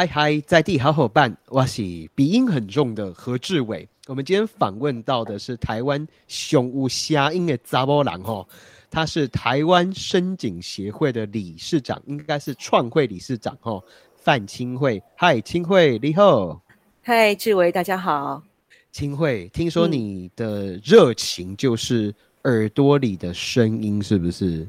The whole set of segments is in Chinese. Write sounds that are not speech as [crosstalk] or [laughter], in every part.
嗨嗨，在地好伙伴，我是鼻音很重的何志伟。我们今天访问到的是台湾熊无虾音的杂波郎吼，他是台湾深井协会的理事长，应该是创会理事长吼，范清慧。嗨，清慧你好。嗨，志伟，大家好。清慧，听说你的热情就是耳朵里的声音，是不是？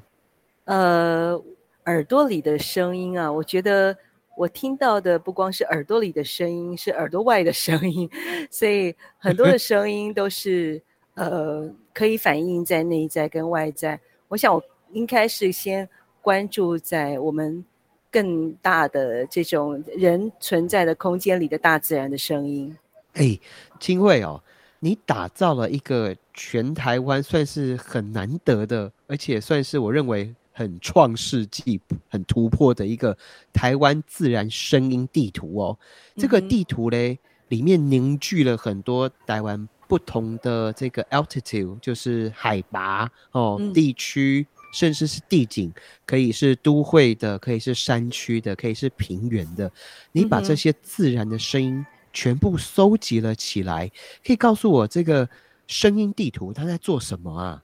呃，耳朵里的声音啊，我觉得。我听到的不光是耳朵里的声音，是耳朵外的声音，所以很多的 [laughs] 声音都是呃可以反映在内在跟外在。我想我应该是先关注在我们更大的这种人存在的空间里的大自然的声音。哎，清慧哦，你打造了一个全台湾算是很难得的，而且算是我认为。很创世纪、很突破的一个台湾自然声音地图哦。这个地图嘞，里面凝聚了很多台湾不同的这个 altitude，就是海拔哦，地区，甚至是地景，可以是都会的，可以是山区的，可以是平原的。你把这些自然的声音全部搜集了起来，可以告诉我这个声音地图它在做什么啊？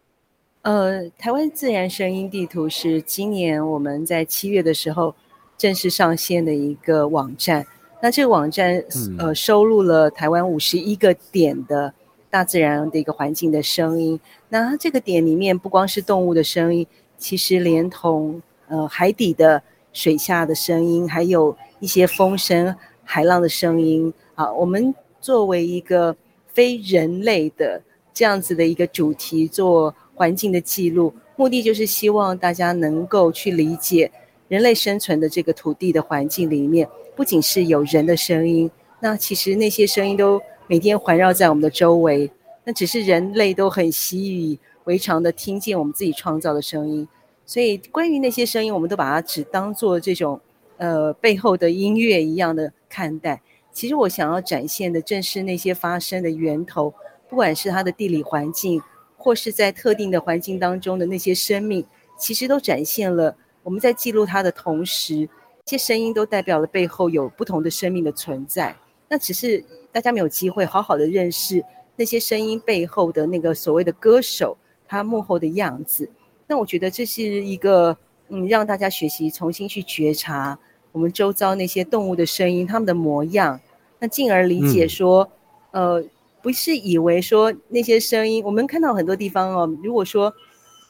呃，台湾自然声音地图是今年我们在七月的时候正式上线的一个网站。那这个网站呃收录了台湾五十一个点的大自然的一个环境的声音。那这个点里面不光是动物的声音，其实连同呃海底的水下的声音，还有一些风声、海浪的声音啊。我们作为一个非人类的这样子的一个主题做。环境的记录，目的就是希望大家能够去理解人类生存的这个土地的环境里面，不仅是有人的声音，那其实那些声音都每天环绕在我们的周围，那只是人类都很习以为常的听见我们自己创造的声音，所以关于那些声音，我们都把它只当做这种呃背后的音乐一样的看待。其实我想要展现的正是那些发声的源头，不管是它的地理环境。或是在特定的环境当中的那些生命，其实都展现了我们在记录它的同时，这些声音都代表了背后有不同的生命的存在。那只是大家没有机会好好的认识那些声音背后的那个所谓的歌手，他幕后的样子。那我觉得这是一个嗯，让大家学习重新去觉察我们周遭那些动物的声音，他们的模样，那进而理解说，呃。不是以为说那些声音，我们看到很多地方哦。如果说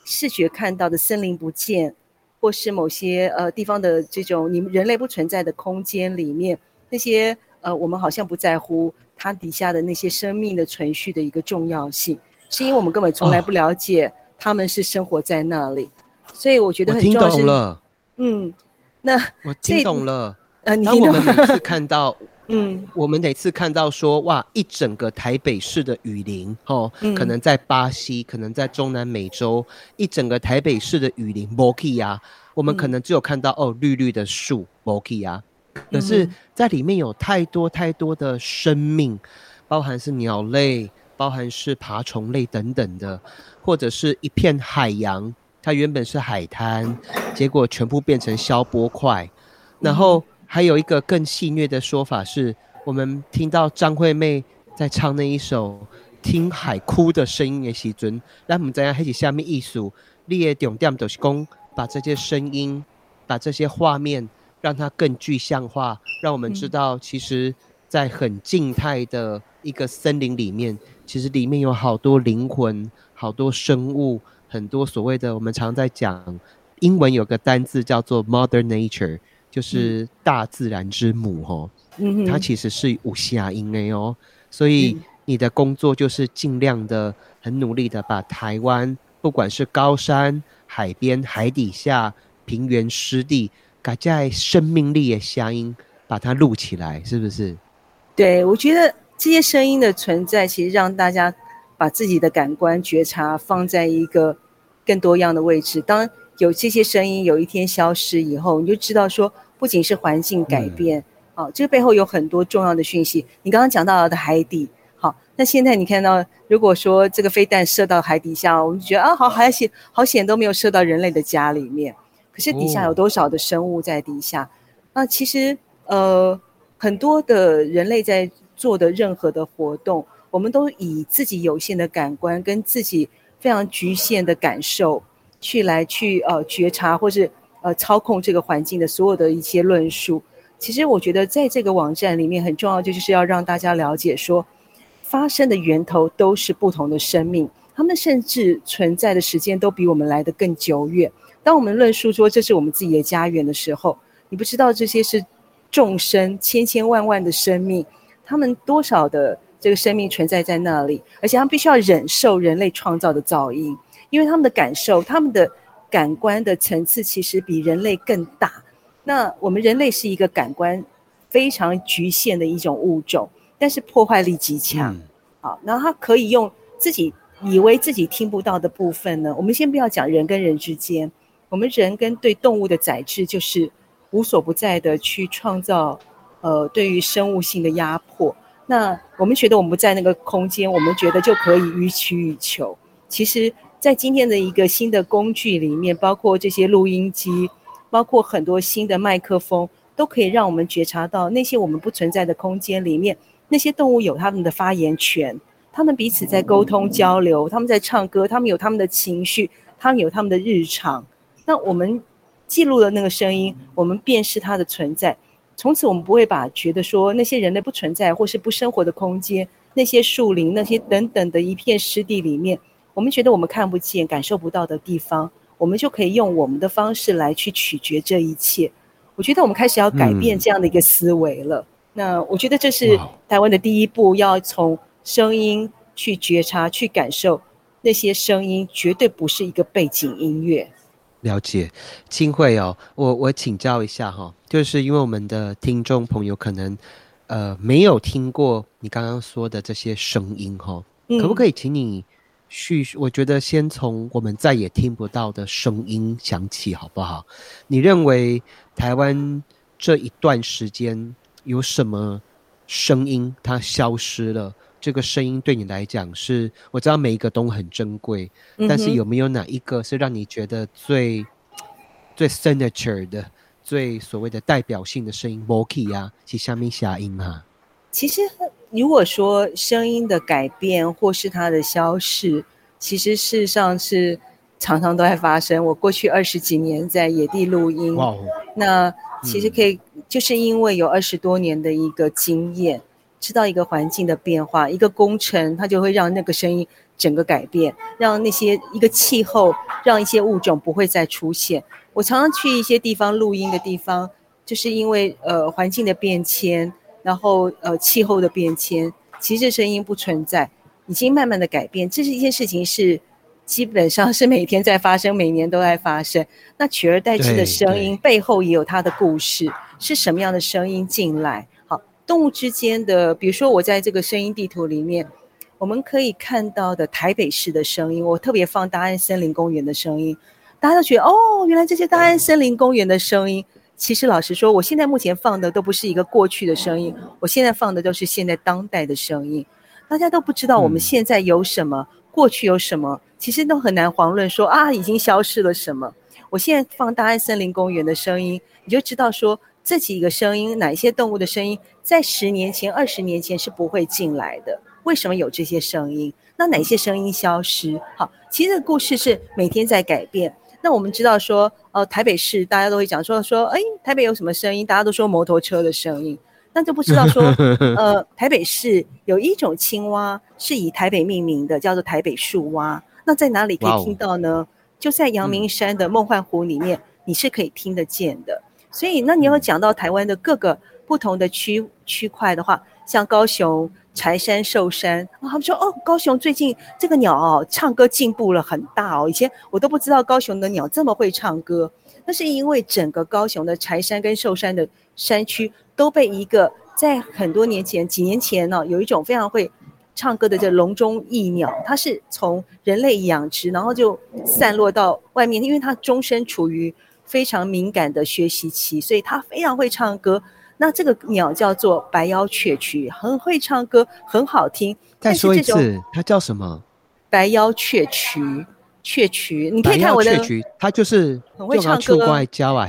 视觉看到的森林不见，或是某些呃地方的这种你们人类不存在的空间里面，那些呃我们好像不在乎它底下的那些生命的存续的一个重要性，是因为我们根本从来不了解他们是生活在那里。所以我觉得很重要是，嗯，那我听懂了。呃，当我们每次看到。嗯，我们每次看到说哇，一整个台北市的雨林，哦，可能在巴西，可能在中南美洲，一整个台北市的雨林 m o k i 啊，我们可能只有看到哦绿绿的树 m o k i 啊，可是在里面有太多太多的生命，包含是鸟类，包含是爬虫类等等的，或者是一片海洋，它原本是海滩，结果全部变成消波块，然后。还有一个更戏谑的说法是，我们听到张惠妹在唱那一首《听海哭的声音》的时阵，那我们怎样开始下面艺术？你的重点就是讲，把这些声音、把这些画面，让它更具象化，让我们知道，其实，在很静态的一个森林里面，其实里面有好多灵魂、好多生物，很多所谓的我们常在讲，英文有个单字叫做 “Mother Nature”。就是大自然之母哦，它其实是无下音的哦，所以你的工作就是尽量的、很努力的把台湾，不管是高山、海边、海底下、平原、湿地，改在生命力的下音，把它录起来，是不是？对，我觉得这些声音的存在，其实让大家把自己的感官觉察放在一个更多样的位置。当有这些声音有一天消失以后，你就知道说。不仅是环境改变，哦，这个背后有很多重要的讯息。你刚刚讲到的海底，好，那现在你看到，如果说这个飞弹射到海底下，我们就觉得啊，好好险，好险都没有射到人类的家里面。可是底下有多少的生物在底下？那其实，呃，很多的人类在做的任何的活动，我们都以自己有限的感官跟自己非常局限的感受去来去呃觉察或是呃操控这个环境的所有的一些论述。其实我觉得在这个网站里面很重要，就是要让大家了解说，发生的源头都是不同的生命，他们甚至存在的时间都比我们来的更久远。当我们论述说这是我们自己的家园的时候，你不知道这些是。众生千千万万的生命，他们多少的这个生命存在在那里，而且他们必须要忍受人类创造的噪音，因为他们的感受、他们的感官的层次其实比人类更大。那我们人类是一个感官非常局限的一种物种，但是破坏力极强。好，然后他可以用自己以为自己听不到的部分呢？我们先不要讲人跟人之间，我们人跟对动物的宰制就是。无所不在的去创造，呃，对于生物性的压迫。那我们觉得我们不在那个空间，我们觉得就可以予取予求。其实，在今天的一个新的工具里面，包括这些录音机，包括很多新的麦克风，都可以让我们觉察到那些我们不存在的空间里面，那些动物有他们的发言权，他们彼此在沟通交流，他们在唱歌，他们有他们的情绪，他们有他们的日常。那我们。记录了那个声音，我们辨识它的存在。从此，我们不会把觉得说那些人类不存在或是不生活的空间，那些树林、那些等等的一片湿地里面，我们觉得我们看不见、感受不到的地方，我们就可以用我们的方式来去取决这一切。我觉得我们开始要改变这样的一个思维了。那我觉得这是台湾的第一步，要从声音去觉察、去感受那些声音，绝对不是一个背景音乐。了解，金慧哦，我我请教一下哈，就是因为我们的听众朋友可能呃没有听过你刚刚说的这些声音哈，可不可以请你叙述？我觉得先从我们再也听不到的声音响起好不好？你认为台湾这一段时间有什么声音它消失了？这个声音对你来讲是，我知道每一个都很珍贵，但是有没有哪一个是让你觉得最最 signature 的、最所谓的代表性的声音 o k y 啊，其下面下音哈？其实如果说声音的改变或是它的消逝，其实事实上是常常都在发生。我过去二十几年在野地录音，那其实可以就是因为有二十多年的一个经验。知道一个环境的变化，一个工程，它就会让那个声音整个改变，让那些一个气候，让一些物种不会再出现。我常常去一些地方录音的地方，就是因为呃环境的变迁，然后呃气候的变迁，其实声音不存在，已经慢慢的改变。这是一件事情，是基本上是每天在发生，每年都在发生。那取而代之的声音背后也有它的故事，是什么样的声音进来？好动物之间的，比如说我在这个声音地图里面，我们可以看到的台北市的声音，我特别放大安森林公园的声音，大家都觉得哦，原来这些大安森林公园的声音，其实老实说，我现在目前放的都不是一个过去的声音，我现在放的都是现在当代的声音，大家都不知道我们现在有什么，过去有什么，其实都很难遑论说啊，已经消失了什么。我现在放大安森林公园的声音，你就知道说。这几个声音，哪一些动物的声音，在十年前、二十年前是不会进来的？为什么有这些声音？那哪些声音消失？好，其实这个故事是每天在改变。那我们知道说，呃，台北市大家都会讲说说，哎，台北有什么声音？大家都说摩托车的声音，那就不知道说，[laughs] 呃，台北市有一种青蛙是以台北命名的，叫做台北树蛙。那在哪里可以听到呢？就在阳明山的梦幻湖里面，你是可以听得见的。所以，那你要讲到台湾的各个不同的区区块的话，像高雄柴山寿山，他们说哦，高雄最近这个鸟哦，唱歌进步了很大哦。以前我都不知道高雄的鸟这么会唱歌，那是因为整个高雄的柴山跟寿山的山区都被一个在很多年前、几年前呢，有一种非常会唱歌的这笼中异鸟，它是从人类养殖，然后就散落到外面，因为它终身处于。非常敏感的学习期，所以它非常会唱歌。那这个鸟叫做白腰雀曲，很会唱歌，很好听。再说一次，它叫什么？白腰雀曲，雀曲。你可以看我的雀曲，它就是很会唱歌。叫啊，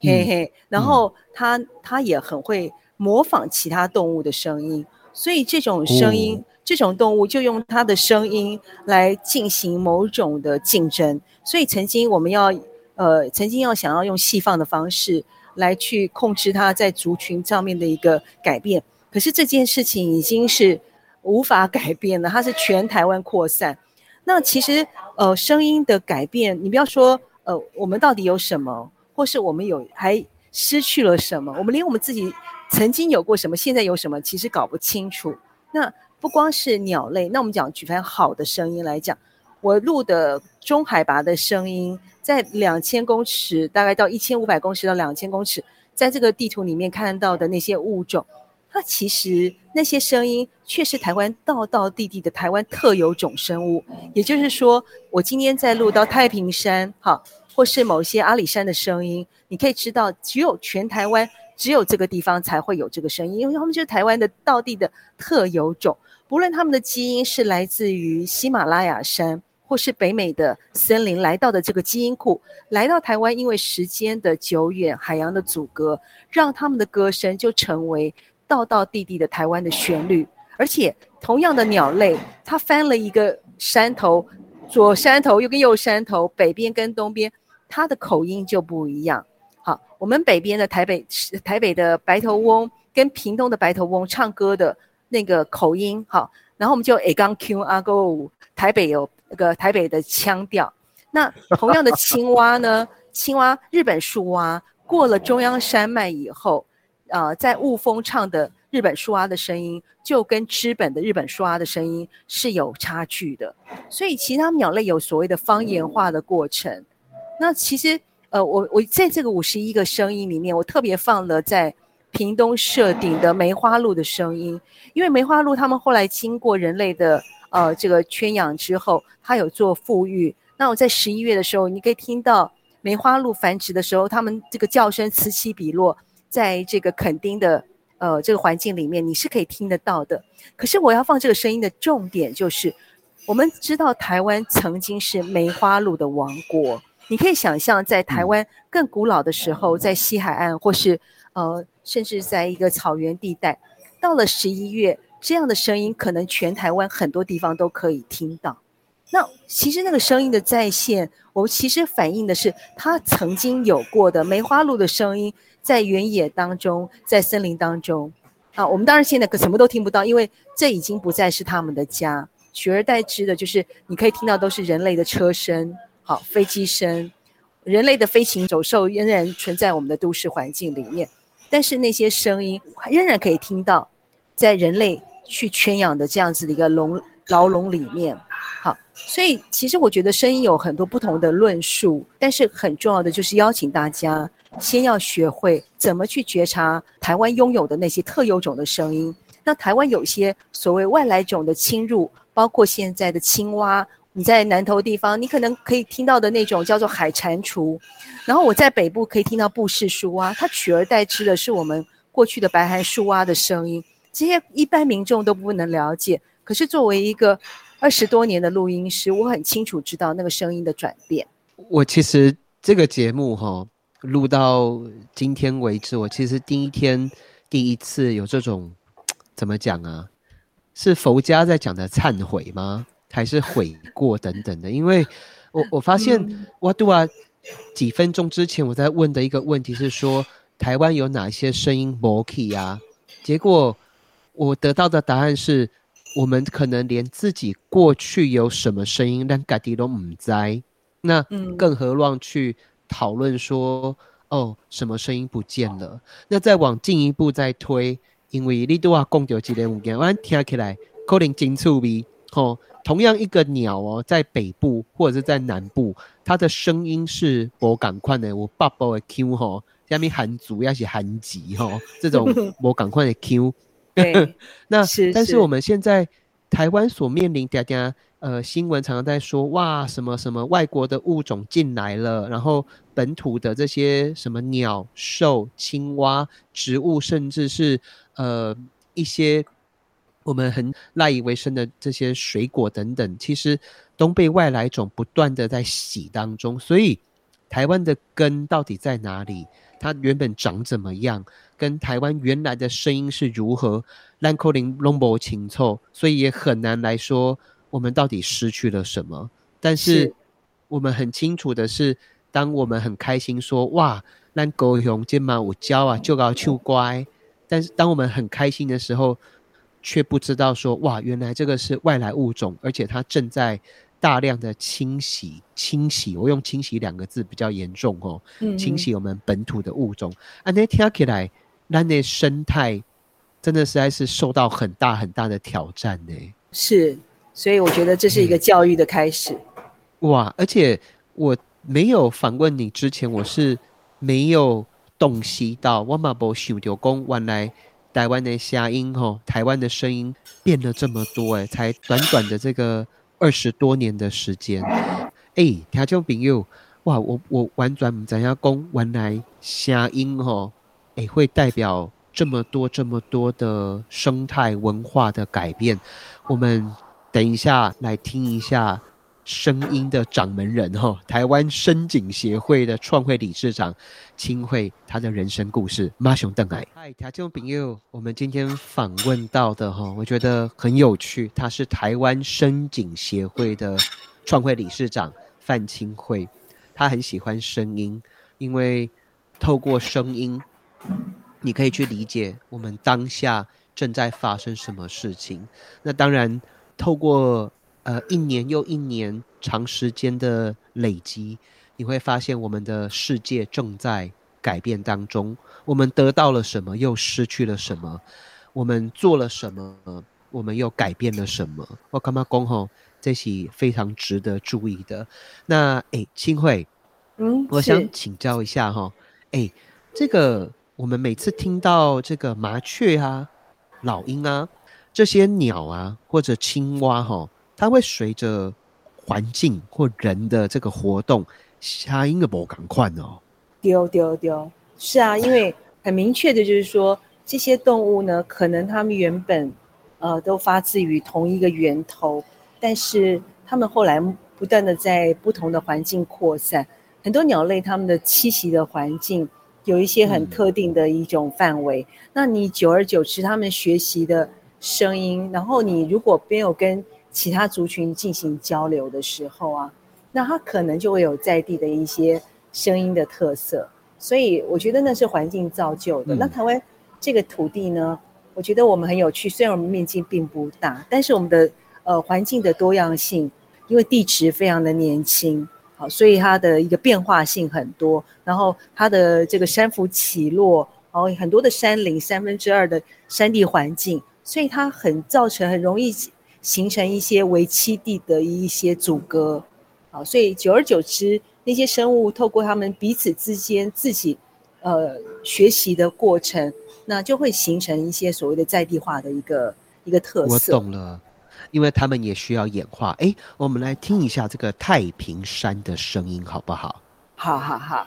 嘿嘿。然后它它也很会模仿其他动物的声音，所以这种声音，这种动物就用它的声音来进行某种的竞争。所以曾经我们要，呃，曾经要想要用细放的方式来去控制它在族群上面的一个改变，可是这件事情已经是无法改变了，它是全台湾扩散。那其实，呃，声音的改变，你不要说，呃，我们到底有什么，或是我们有还失去了什么，我们连我们自己。曾经有过什么，现在有什么，其实搞不清楚。那不光是鸟类，那我们讲举凡好的声音来讲，我录的中海拔的声音，在两千公尺，大概到一千五百公尺到两千公尺，在这个地图里面看到的那些物种，它其实那些声音却是台湾道道地地的台湾特有种生物。也就是说，我今天在录到太平山，哈，或是某些阿里山的声音，你可以知道，只有全台湾。只有这个地方才会有这个声音，因为他们就是台湾的道地的特有种。不论他们的基因是来自于喜马拉雅山，或是北美的森林来到的这个基因库，来到台湾，因为时间的久远、海洋的阻隔，让他们的歌声就成为道道地地的台湾的旋律。而且，同样的鸟类，它翻了一个山头，左山头又跟右山头，北边跟东边，它的口音就不一样。好，我们北边的台北台北的白头翁跟屏东的白头翁唱歌的那个口音，好，然后我们就 A 杠 Q 阿 Go，台北有那个台北的腔调。那同样的青蛙呢？青蛙日本树蛙过了中央山脉以后，呃，在雾峰唱的日本树蛙的声音，就跟知本的日本树蛙的声音是有差距的。所以其他鸟类有所谓的方言化的过程。那其实。呃，我我在这个五十一个声音里面，我特别放了在屏东设定的梅花鹿的声音，因为梅花鹿他们后来经过人类的呃这个圈养之后，它有做富裕。那我在十一月的时候，你可以听到梅花鹿繁殖的时候，它们这个叫声此起彼落，在这个垦丁的呃这个环境里面，你是可以听得到的。可是我要放这个声音的重点就是，我们知道台湾曾经是梅花鹿的王国。你可以想象，在台湾更古老的时候，在西海岸，或是呃，甚至在一个草原地带，到了十一月，这样的声音可能全台湾很多地方都可以听到。那其实那个声音的再现，我其实反映的是它曾经有过的梅花鹿的声音，在原野当中，在森林当中。啊，我们当然现在可什么都听不到，因为这已经不再是他们的家，取而代之的就是你可以听到都是人类的车声。好，飞机声，人类的飞禽走兽仍然存在我们的都市环境里面，但是那些声音仍然可以听到，在人类去圈养的这样子的一个笼牢笼里面。好，所以其实我觉得声音有很多不同的论述，但是很重要的就是邀请大家先要学会怎么去觉察台湾拥有的那些特有种的声音。那台湾有些所谓外来种的侵入，包括现在的青蛙。你在南投地方，你可能可以听到的那种叫做海蟾蜍，然后我在北部可以听到布氏树蛙，它取而代之的是我们过去的白寒树蛙的声音，这些一般民众都不能了解。可是作为一个二十多年的录音师，我很清楚知道那个声音的转变。我其实这个节目哈录到今天为止，我其实第一天第一次有这种怎么讲啊？是佛家在讲的忏悔吗？还是悔过等等的，因为我 [laughs] 我发现哇杜啊，几分钟之前我在问的一个问题是说台湾有哪些声音模 key 啊？结果我得到的答案是我们可能连自己过去有什么声音，但家己都唔知。那更何况去讨论说哦，什么声音不见了？那再往进一步再推，因为你都话讲到几点物件，我听起来可能真趣味吼。同样一个鸟哦，在北部或者是在南部，它的声音是我赶快的，我爸爸的 Q 吼，下面含族要写含级哈，这种我赶快的 Q。对，[laughs] 那但是我们现在台湾所面临嗲嗲呃新闻常常在说哇什么什么外国的物种进来了，然后本土的这些什么鸟兽、青蛙、植物，甚至是呃一些。我们很赖以为生的这些水果等等，其实都被外来种不断的在洗当中。所以，台湾的根到底在哪里？它原本长怎么样，跟台湾原来的声音是如何，兰蔻林龙博情凑，所以也很难来说我们到底失去了什么。但是我们很清楚的是，当我们很开心说哇，兰狗熊肩膀我教啊就搞就乖，但是当我们很开心的时候，却不知道说哇，原来这个是外来物种，而且它正在。大量的清洗，清洗，我用“清洗”两个字比较严重哦。嗯清洗我们本土的物种，啊，那听起来，那那生态真的实在是受到很大很大的挑战呢。是，所以我觉得这是一个教育的开始。哇，而且我没有访问你之前，我是没有洞悉到，我嘛无想到讲原来台湾的声音吼，台湾的声音变了这么多哎，才短短的这个。二十多年的时间，哎，听众朋友，哇，我我完全唔知影讲原来声音吼，哎，会代表这么多这么多的生态文化的改变。我们等一下来听一下。声音的掌门人哈，台湾声景协会的创会理事长清慧，他的人生故事。马雄邓矮，嗨，听众朋友，我们今天访问到的哈，我觉得很有趣。他是台湾声景协会的创会理事长范清慧，他很喜欢声音，因为透过声音，你可以去理解我们当下正在发生什么事情。那当然，透过。呃，一年又一年，长时间的累积，你会发现我们的世界正在改变当中。我们得到了什么，又失去了什么？我们做了什么，我们又改变了什么？我干嘛讲吼？这是非常值得注意的。那哎，清慧，嗯，我想请教一下哈，哎，这个我们每次听到这个麻雀啊、老鹰啊这些鸟啊，或者青蛙哈。它会随着环境或人的这个活动，下音的波赶快哦。丢丢丢，是啊，因为很明确的就是说，这些动物呢，可能它们原本呃都发自于同一个源头，但是它们后来不断的在不同的环境扩散。很多鸟类它们的栖息的环境有一些很特定的一种范围，那你久而久之，它们学习的声音，然后你如果没有跟其他族群进行交流的时候啊，那它可能就会有在地的一些声音的特色，所以我觉得那是环境造就的。那台湾这个土地呢，我觉得我们很有趣，虽然我们面积并不大，但是我们的呃环境的多样性，因为地质非常的年轻，好，所以它的一个变化性很多，然后它的这个山幅起落，然后很多的山林，三分之二的山地环境，所以它很造成很容易。形成一些为栖地的一些阻隔，好，所以久而久之，那些生物透过他们彼此之间自己，呃，学习的过程，那就会形成一些所谓的在地化的一个一个特色。我懂了，因为他们也需要演化。哎，我们来听一下这个太平山的声音，好不好？好好好。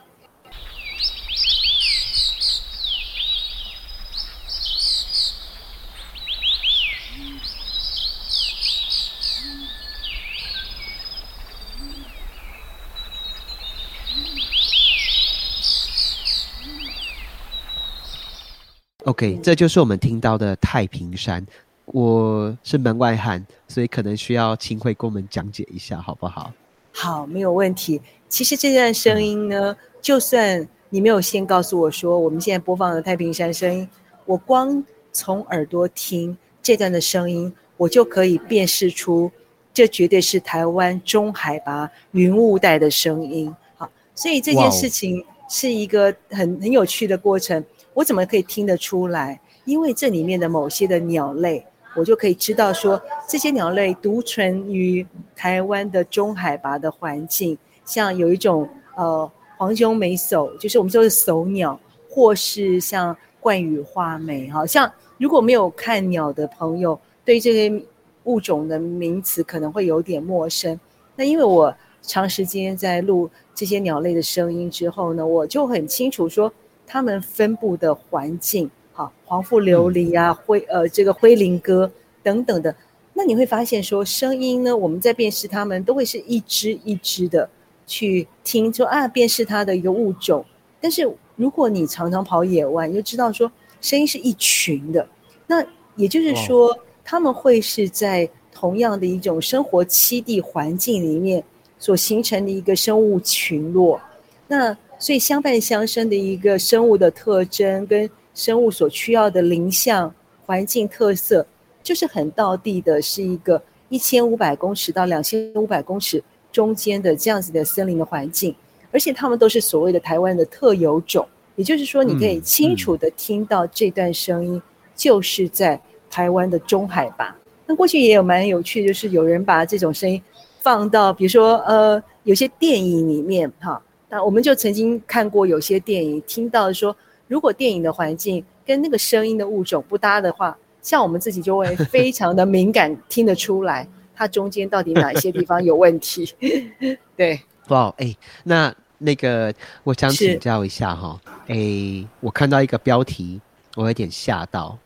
OK，这就是我们听到的太平山。我是门外汉，所以可能需要秦慧给我们讲解一下，好不好？好，没有问题。其实这段声音呢，就算你没有先告诉我说我们现在播放的太平山声音，我光从耳朵听这段的声音，我就可以辨识出这绝对是台湾中海拔云雾带的声音。好，所以这件事情是一个很很有趣的过程。我怎么可以听得出来？因为这里面的某些的鸟类，我就可以知道说，这些鸟类独存于台湾的中海拔的环境。像有一种呃黄胸眉叟，就是我们说的叟鸟，或是像冠羽画眉，哈，像如果没有看鸟的朋友，对这些物种的名词可能会有点陌生。那因为我长时间在录这些鸟类的声音之后呢，我就很清楚说。它们分布的环境，好，黄腹琉璃啊，灰呃，这个灰林鸽等等的，那你会发现说，声音呢，我们在辨识它们都会是一只一只的去听，说啊，辨识它的一个物种。但是如果你常常跑野外，你就知道说声音是一群的，那也就是说他们会是在同样的一种生活栖地环境里面所形成的一个生物群落。那所以相伴相生的一个生物的特征跟生物所需要的林相环境特色，就是很到地的，是一个一千五百公尺到两千五百公尺中间的这样子的森林的环境。而且他们都是所谓的台湾的特有种，也就是说，你可以清楚的听到这段声音，就是在台湾的中海拔。那过去也有蛮有趣，就是有人把这种声音放到，比如说呃，有些电影里面哈，那我们就曾经看过有些电影，听到说，如果电影的环境跟那个声音的物种不搭的话，像我们自己就会 [laughs] 非常的敏感，听得出来它中间到底哪一些地方有问题。[laughs] 对，哇，哎，那。那个，我想请教一下哈，哎，我看到一个标题，我有点吓到。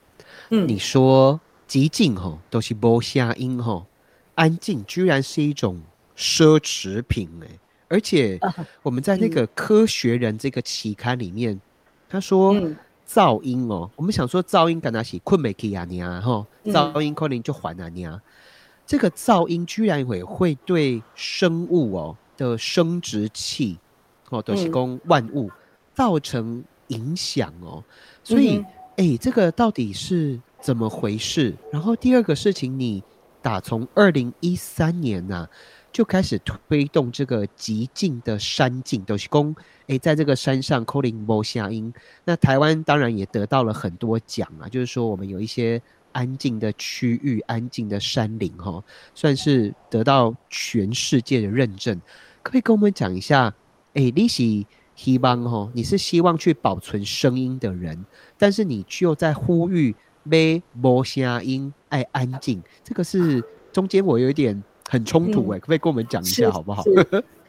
嗯，你说寂静哈都是无声音哈，安静居然是一种奢侈品哎，而且我们在那个《科学人》这个期刊里面，他说噪音哦，我们想说噪音干哪起困没起啊你啊哈，噪音可能就还啊你啊，这个噪音居然会会对生物哦的生殖器。哦，都是供万物造成影响哦，所以哎，这个到底是怎么回事？然后第二个事情，你打从二零一三年呐就开始推动这个极静的山境，都是公哎，在这个山上扣零波下音。那台湾当然也得到了很多奖啊，就是说我们有一些安静的区域、安静的山林哈，算是得到全世界的认证。可以跟我们讲一下？哎，你是希望哦，你是希望去保存声音的人，但是你又在呼吁没无声音，爱安静，这个是中间我有一点很冲突哎，可不可以跟我们讲一下好不好？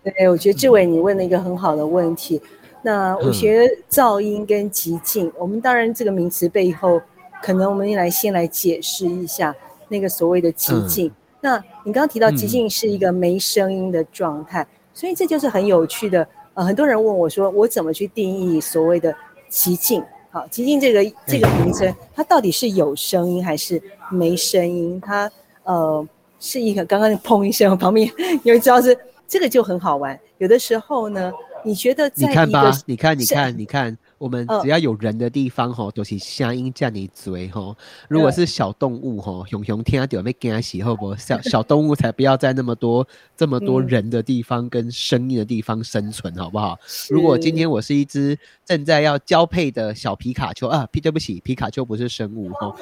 对，我觉得志伟你问了一个很好的问题。那我学噪音跟极静，我们当然这个名词背后，可能我们来先来解释一下那个所谓的极静。那你刚刚提到极静是一个没声音的状态。所以这就是很有趣的，呃，很多人问我说，我怎么去定义所谓的极静？好，极静这个这个名称，它到底是有声音还是没声音？它呃是一个刚刚砰一声，旁边有一招是这个就很好玩。有的时候呢，你觉得你看吧，你看，你看，你看。我们只要有人的地方吼，都是声音叫你嘴吼。如果是小动物吼，熊熊听到没惊喜，好不？小 [laughs] 小动物才不要在那么多这么多人的地方跟声音的地方生存，好不好？如果今天我是一只正在要交配的小皮卡丘啊，皮对不起，皮卡丘不是生物哈。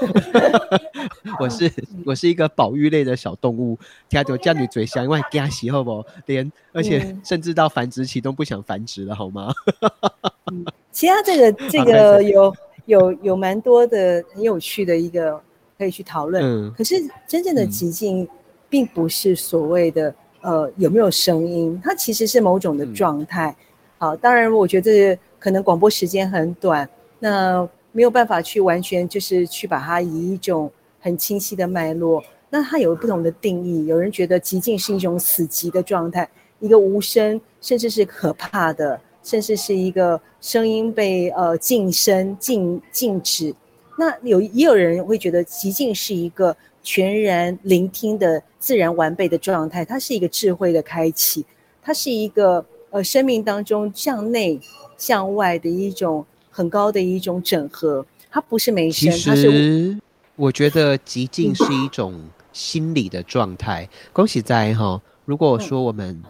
[laughs] 我是我是一个保育类的小动物，听到叫你嘴响，因为惊喜，好不？连而且甚至到繁殖期都不想繁殖了，好吗？其他这个 [laughs] 这个有有有蛮多的很有趣的一个可以去讨论。嗯。可是真正的极境，并不是所谓的呃有没有声音，它其实是某种的状态。好，当然我觉得可能广播时间很短，那没有办法去完全就是去把它以一种很清晰的脉络。那它有不同的定义，有人觉得极境是一种死寂的状态，一个无声，甚至是可怕的。甚至是一个声音被呃禁声、禁禁止。那有也有人会觉得极静是一个全然聆听的自然完备的状态，它是一个智慧的开启，它是一个呃生命当中向内向外的一种很高的一种整合。它不是没声，它是。我觉得极静是一种心理的状态。恭喜在哈！如果说我们。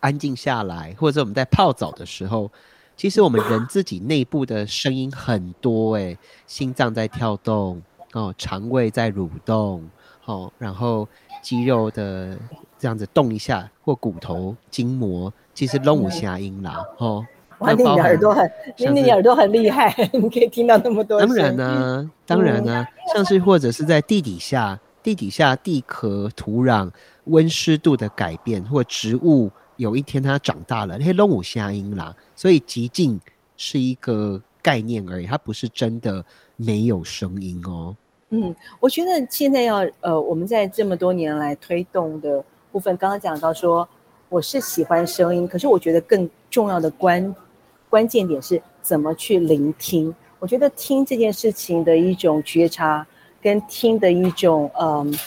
安静下来，或者我们在泡澡的时候，其实我们人自己内部的声音很多哎，心脏在跳动哦，肠胃在蠕动哦，然后肌肉的这样子动一下，或骨头筋膜，其实拢有声音啦哦。哇，你耳朵很，你耳朵很厉害，[laughs] 你可以听到那么多。当然呢，当然呢，像是或者是在地底下，地底下地壳、土壤温湿度的改变，或植物。有一天他长大了，那些动物声音啦，所以极静是一个概念而已，它不是真的没有声音哦。嗯，我觉得现在要呃，我们在这么多年来推动的部分，刚刚讲到说，我是喜欢声音，可是我觉得更重要的关关键点是怎么去聆听。我觉得听这件事情的一种觉察，跟听的一种嗯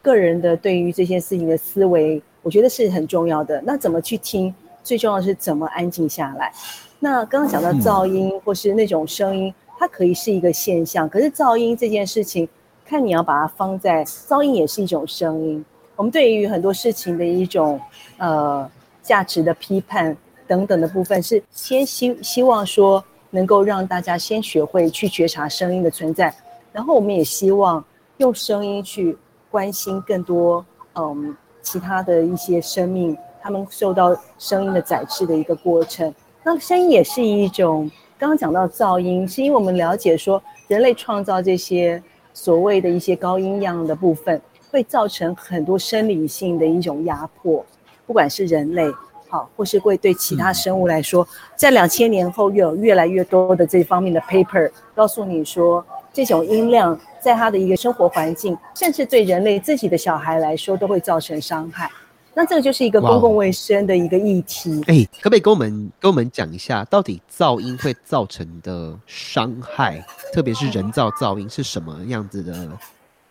个人的对于这件事情的思维，我觉得是很重要的。那怎么去听？最重要的是怎么安静下来。那刚刚讲到噪音或是那种声音，它可以是一个现象，可是噪音这件事情，看你要把它放在噪音也是一种声音。我们对于很多事情的一种呃价值的批判等等的部分，是先希希望说能够让大家先学会去觉察声音的存在，然后我们也希望用声音去关心更多嗯其他的一些生命，他们受到声音的载制的一个过程。那声音也是一种，刚刚讲到噪音，是因为我们了解说，人类创造这些所谓的一些高音样的部分，会造成很多生理性的一种压迫，不管是人类好，或是会对其他生物来说，在两千年后又有越来越多的这方面的 paper 告诉你说，这种音量在它的一个生活环境，甚至对人类自己的小孩来说，都会造成伤害。那这个就是一个公共卫生的一个议题。哎，可不可以跟我们跟我们讲一下，到底噪音会造成的伤害，特别是人造噪音是什么样子的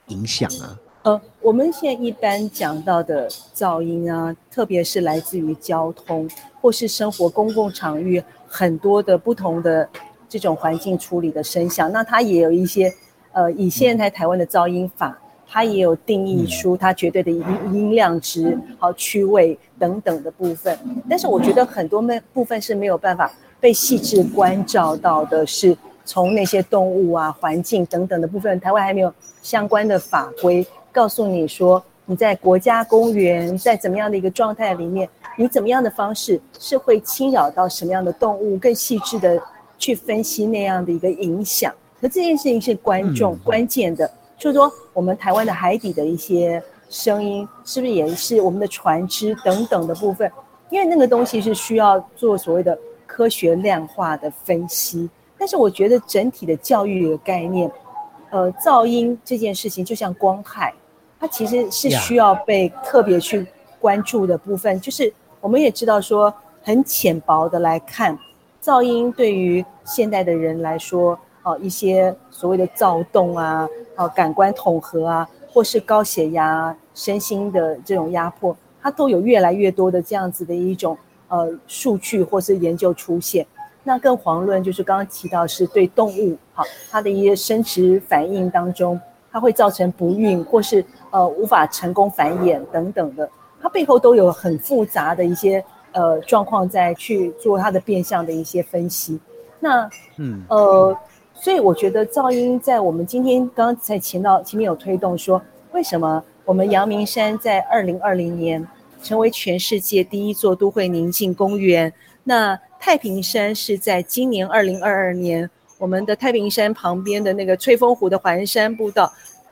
影响啊？呃，我们现在一般讲到的噪音啊，特别是来自于交通或是生活公共场域很多的不同的这种环境处理的声响，那它也有一些呃，以现在台湾的噪音法。它也有定义出它绝对的音音量值、好区位等等的部分，但是我觉得很多那部分是没有办法被细致关照到的，是从那些动物啊、环境等等的部分，台湾还没有相关的法规告诉你说，你在国家公园在怎么样的一个状态里面，你怎么样的方式是会侵扰到什么样的动物，更细致的去分析那样的一个影响。可这件事情是观众关键的。就是说，我们台湾的海底的一些声音，是不是也是我们的船只等等的部分？因为那个东西是需要做所谓的科学量化的分析。但是我觉得整体的教育的概念，呃，噪音这件事情就像光害，它其实是需要被特别去关注的部分。就是我们也知道说，很浅薄的来看，噪音对于现代的人来说。哦，一些所谓的躁动啊，哦，感官统合啊，或是高血压、身心的这种压迫，它都有越来越多的这样子的一种呃数据或是研究出现。那更遑论就是刚刚提到是对动物，好，它的一些生殖反应当中，它会造成不孕或是呃无法成功繁衍等等的，它背后都有很复杂的一些呃状况在去做它的变相的一些分析。那嗯呃。所以我觉得噪音在我们今天刚刚在前到前面有推动说，为什么我们阳明山在二零二零年成为全世界第一座都会宁静公园？那太平山是在今年二零二二年，我们的太平山旁边的那个吹风湖的环山步道，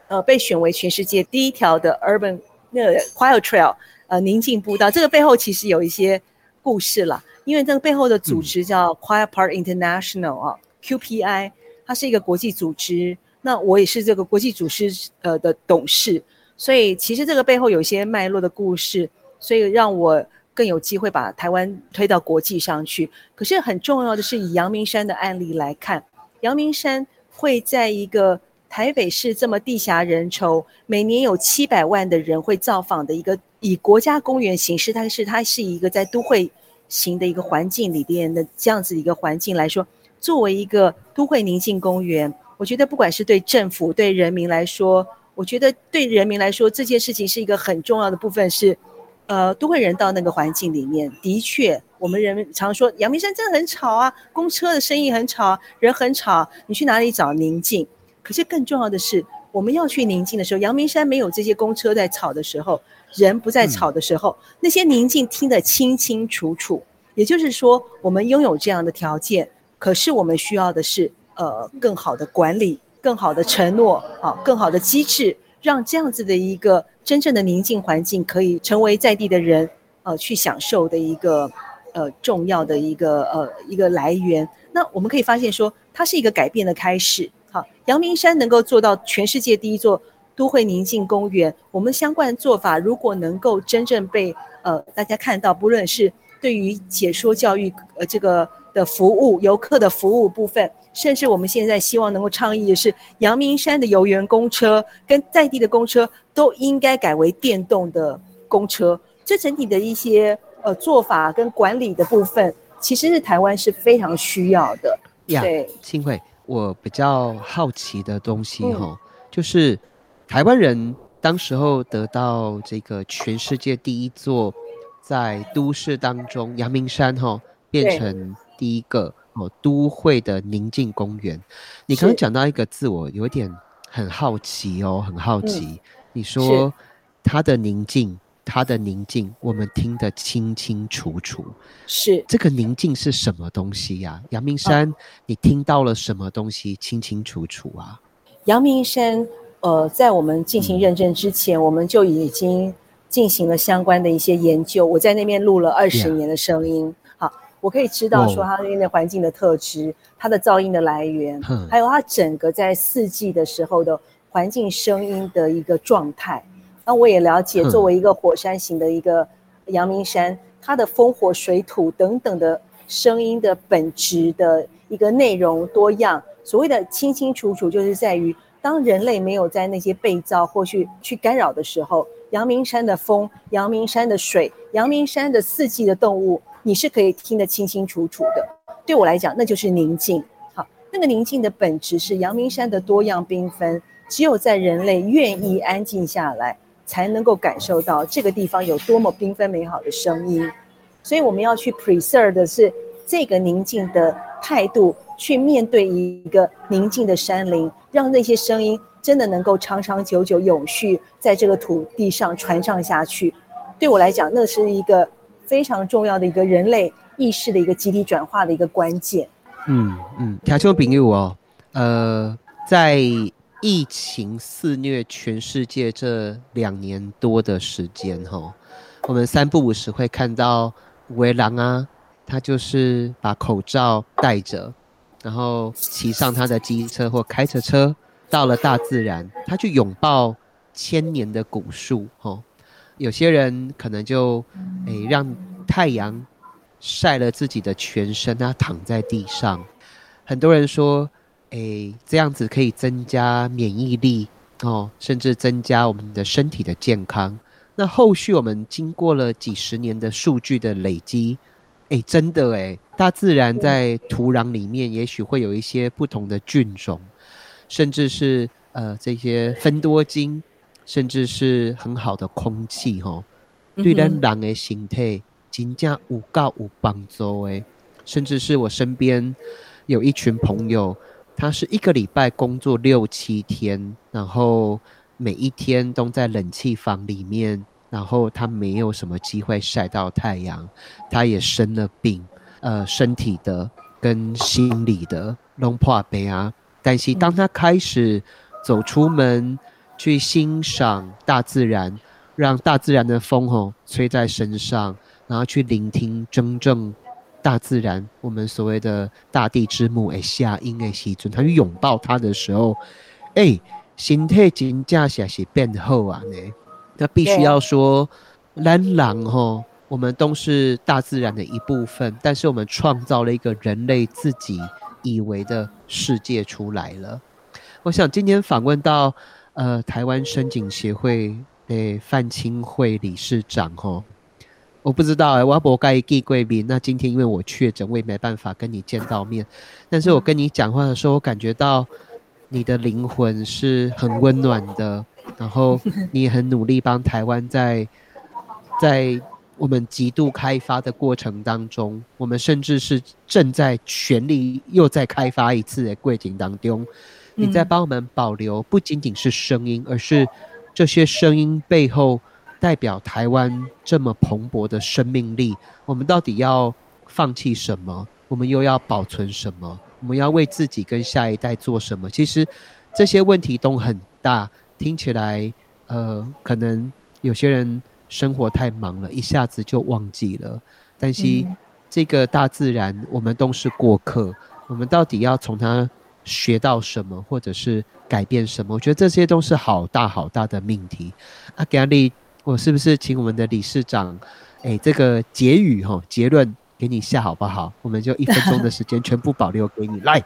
呃，被选为全世界第一条的 urban 那个 quiet trail，呃，宁静步道。这个背后其实有一些故事了，因为这个背后的组织叫 Quiet Park International 啊，QPI。它是一个国际组织，那我也是这个国际组织呃的董事，所以其实这个背后有一些脉络的故事，所以让我更有机会把台湾推到国际上去。可是很重要的是，以阳明山的案例来看，阳明山会在一个台北市这么地狭人稠，每年有七百万的人会造访的一个以国家公园形式，但是它是一个在都会型的一个环境里边的这样子一个环境来说。作为一个都会宁静公园，我觉得不管是对政府、对人民来说，我觉得对人民来说，这件事情是一个很重要的部分。是，呃，都会人到那个环境里面，的确，我们人们常说阳明山真的很吵啊，公车的声音很吵，人很吵，你去哪里找宁静？可是更重要的是，我们要去宁静的时候，阳明山没有这些公车在吵的时候，人不在吵的时候，那些宁静听得清清楚楚。也就是说，我们拥有这样的条件。可是我们需要的是，呃，更好的管理，更好的承诺，啊，更好的机制，让这样子的一个真正的宁静环境，可以成为在地的人，呃，去享受的一个，呃，重要的一个，呃，一个来源。那我们可以发现说，它是一个改变的开始。好，阳明山能够做到全世界第一座都会宁静公园，我们相关的做法如果能够真正被，呃，大家看到，不论是对于解说教育，呃，这个。的服务，游客的服务部分，甚至我们现在希望能够倡议的是，阳明山的游园公车跟在地的公车都应该改为电动的公车。这整体的一些呃做法跟管理的部分，其实是台湾是非常需要的。对，庆慧，我比较好奇的东西哈，就是台湾人当时候得到这个全世界第一座在都市当中阳明山哈变成。第一个哦，都会的宁静公园。你刚刚讲到一个字，我有点很好奇哦，很好奇。你说它的宁静，它的宁静，我们听得清清楚楚。是这个宁静是什么东西呀？阳明山，你听到了什么东西清清楚楚啊？阳明山，呃，在我们进行认证之前，我们就已经进行了相关的一些研究。我在那边录了二十年的声音。我可以知道说它那边的环境的特质，它的噪音的来源，还有它整个在四季的时候的环境声音的一个状态。那我也了解，作为一个火山型的一个阳明山，它的风火水土等等的声音的本质的一个内容多样。所谓的清清楚楚，就是在于当人类没有在那些被造或去去干扰的时候，阳明山的风、阳明山的水、阳明山的四季的动物。你是可以听得清清楚楚的，对我来讲，那就是宁静。好，那个宁静的本质是阳明山的多样缤纷。只有在人类愿意安静下来，才能够感受到这个地方有多么缤纷美好的声音。所以我们要去 preserve 的是这个宁静的态度，去面对一个宁静的山林，让那些声音真的能够长长久久、永续在这个土地上传唱下去。对我来讲，那是一个。非常重要的一个人类意识的一个集体转化的一个关键。嗯嗯，听众朋友哦，呃，在疫情肆虐全世界这两年多的时间哈，我们三不五时会看到维狼啊，他就是把口罩戴着，然后骑上他的机车或开着车到了大自然，他去拥抱千年的古树哈。有些人可能就，诶，让太阳晒了自己的全身，啊躺在地上。很多人说，诶，这样子可以增加免疫力哦，甚至增加我们的身体的健康。那后续我们经过了几十年的数据的累积，诶，真的诶，大自然在土壤里面也许会有一些不同的菌种，甚至是呃这些分多精。甚至是很好的空气，吼，对咱人的形态真正有够有帮助诶。甚至是我身边有一群朋友，他是一个礼拜工作六七天，然后每一天都在冷气房里面，然后他没有什么机会晒到太阳，他也生了病，呃，身体的跟心理的弄破杯啊。但是当他开始走出门，去欣赏大自然，让大自然的风吼吹在身上，然后去聆听真正大自然，我们所谓的大地之母诶，夏阴诶，西尊，他去拥抱他的时候，哎，心态真正是是变厚啊呢。那必须要说，蓝狼吼，我们都是大自然的一部分，但是我们创造了一个人类自己以为的世界出来了。我想今天访问到。呃，台湾深井协会的范清惠理事长吼，我不知道哎，我要不该寄贵宾。那今天因为我确诊，我也没办法跟你见到面。[laughs] 但是我跟你讲话的时候，我感觉到你的灵魂是很温暖的，然后 [laughs] 你也很努力帮台湾在在我们极度开发的过程当中，我们甚至是正在全力又在开发一次的过程当中。你在帮我们保留不仅仅是声音，而是这些声音背后代表台湾这么蓬勃的生命力。我们到底要放弃什么？我们又要保存什么？我们要为自己跟下一代做什么？其实这些问题都很大，听起来呃，可能有些人生活太忙了，一下子就忘记了。但是这个大自然，我们都是过客，我们到底要从它。学到什么，或者是改变什么？我觉得这些都是好大好大的命题。阿 Gary，我是不是请我们的理事长，哎，这个结语哈，结论给你下好不好？我们就一分钟的时间全部保留给你来。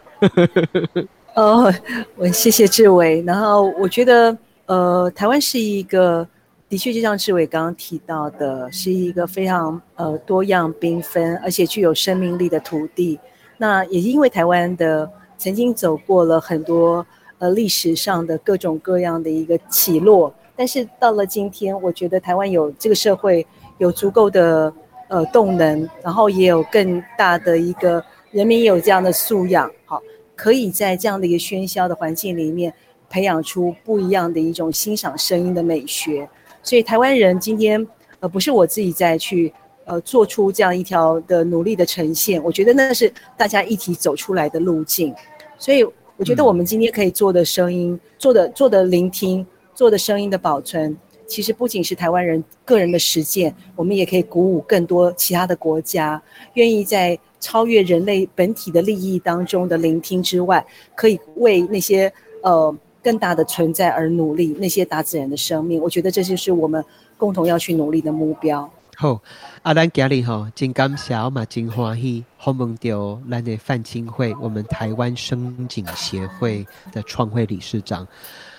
[laughs] 哦，我谢谢志伟。然后我觉得，呃，台湾是一个，的确就像志伟刚刚提到的，是一个非常呃多样缤纷，而且具有生命力的土地。那也因为台湾的曾经走过了很多呃历史上的各种各样的一个起落，但是到了今天，我觉得台湾有这个社会有足够的呃动能，然后也有更大的一个人民也有这样的素养，好。可以在这样的一个喧嚣的环境里面，培养出不一样的一种欣赏声音的美学。所以台湾人今天，呃，不是我自己在去，呃，做出这样一条的努力的呈现。我觉得那是大家一起走出来的路径。所以我觉得我们今天可以做的声音，做的做的聆听，做的声音的保存，其实不仅是台湾人个人的实践，我们也可以鼓舞更多其他的国家，愿意在。超越人类本体的利益当中的聆听之外，可以为那些呃更大的存在而努力。那些大自然的生命，我觉得这就是我们共同要去努力的目标。好，阿兰今日吼真感谢嘛，真欢喜，好梦到咱的范清会，我们台湾声景协会的创会理事长。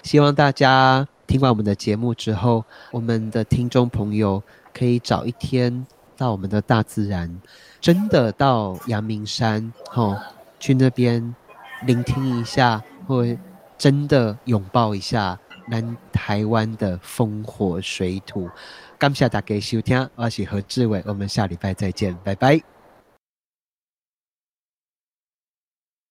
希望大家听完我们的节目之后，我们的听众朋友可以找一天到我们的大自然。真的到阳明山，吼，去那边聆听一下，或真的拥抱一下南台湾的风火水土。感谢大家收听，我是何志伟，我们下礼拜再见，拜拜。